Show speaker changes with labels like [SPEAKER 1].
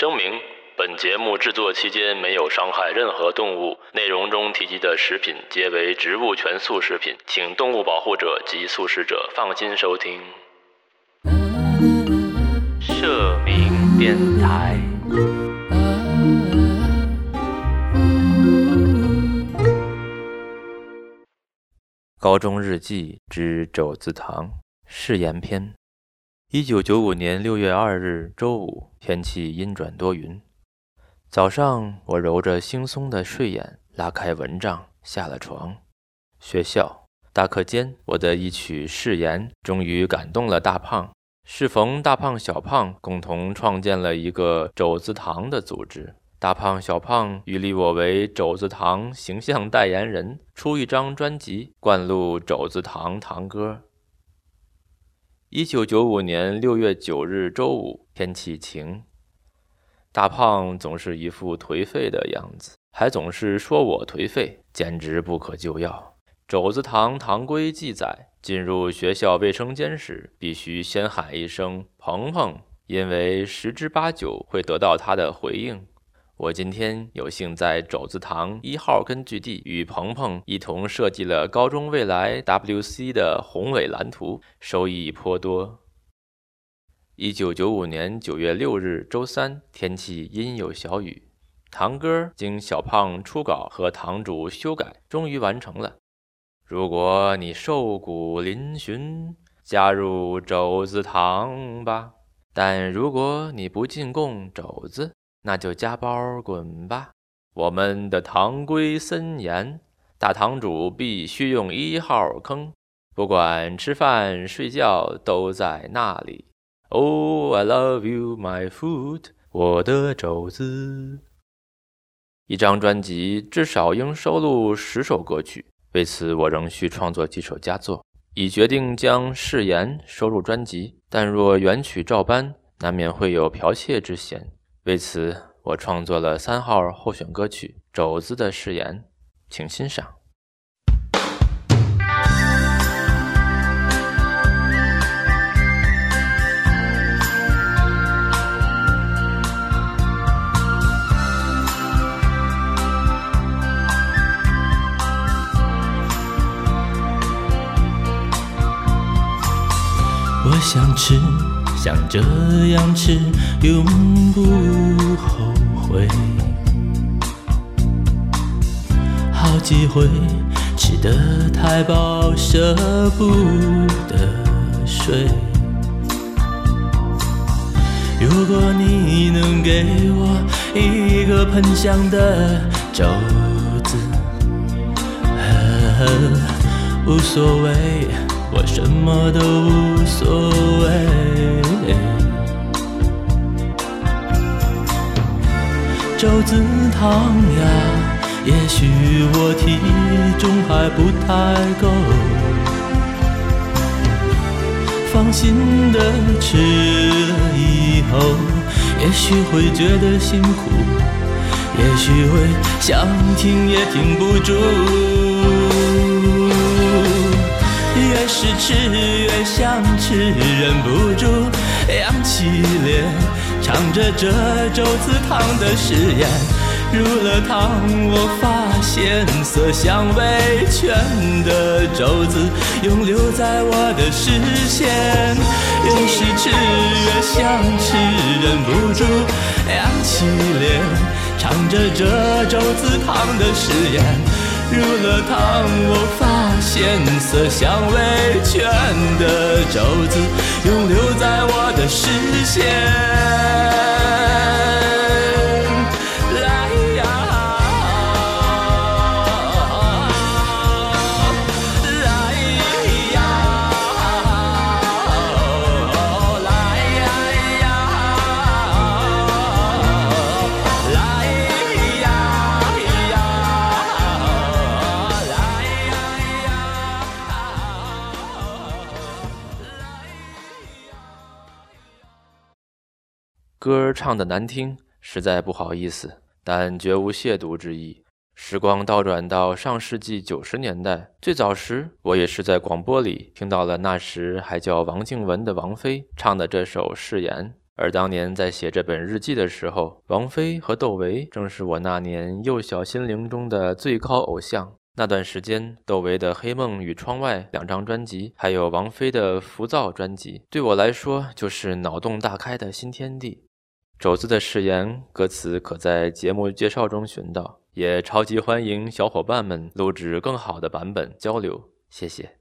[SPEAKER 1] 声明：本节目制作期间没有伤害任何动物，内容中提及的食品皆为植物全素食品，请动物保护者及素食者放心收听。社民电台。高中日记之肘子堂誓言篇。一九九五年六月二日周五，天气阴转多云。早上，我揉着惺忪的睡眼，拉开蚊帐，下了床。学校大课间，我的一曲誓言终于感动了大胖。适逢大胖、小胖共同创建了一个肘子堂的组织。大胖、小胖欲立我为肘子堂形象代言人，出一张专辑，灌录肘子堂堂歌。一九九五年六月九日周五，天气晴。大胖总是一副颓废的样子，还总是说我颓废，简直不可救药。肘子堂堂规记载，进入学校卫生间时，必须先喊一声“鹏鹏”，因为十之八九会得到他的回应。我今天有幸在肘子堂一号根据地与鹏鹏一同设计了高中未来 WC 的宏伟蓝图，收益颇多。一九九五年九月六日周三，天气阴有小雨。堂哥经小胖初稿和堂主修改，终于完成了。如果你瘦骨嶙峋，加入肘子堂吧；但如果你不进贡肘子，那就加包滚吧！我们的堂规森严，大堂主必须用一号坑，不管吃饭睡觉都在那里。Oh, I love you, my food，我的肘子。一张专辑至少应收录十首歌曲，为此我仍需创作几首佳作，已决定将誓言收入专辑。但若原曲照搬，难免会有剽窃之嫌。为此，我创作了三号候选歌曲《肘子的誓言》，请欣赏。
[SPEAKER 2] 我想吃。像这样吃，永不后悔。好几回吃得太饱，舍不得睡。如果你能给我一个喷香的肘子，无所谓，我什么都无所谓。肘子糖呀，也许我体重还不太够。放心的吃了以后，也许会觉得辛苦，也许会想停也停不住。越是吃越想吃，忍不住扬起脸。唱着这肘子糖的誓言，入了汤，我发现色香味全的肘子永留在我的视线。越是吃越想吃，忍不住扬起脸，唱着这肘子糖的誓言，入了汤，我发现色香味全的肘子永留在我的视线。
[SPEAKER 1] 歌唱的难听，实在不好意思，但绝无亵渎之意。时光倒转到上世纪九十年代，最早时，我也是在广播里听到了那时还叫王静文的王菲唱的这首《誓言》，而当年在写这本日记的时候，王菲和窦唯正是我那年幼小心灵中的最高偶像。那段时间，窦唯的《黑梦与窗外》两张专辑，还有王菲的《浮躁》专辑，对我来说就是脑洞大开的新天地。肘子的誓言歌词可在节目介绍中寻到，也超级欢迎小伙伴们录制更好的版本交流，谢谢。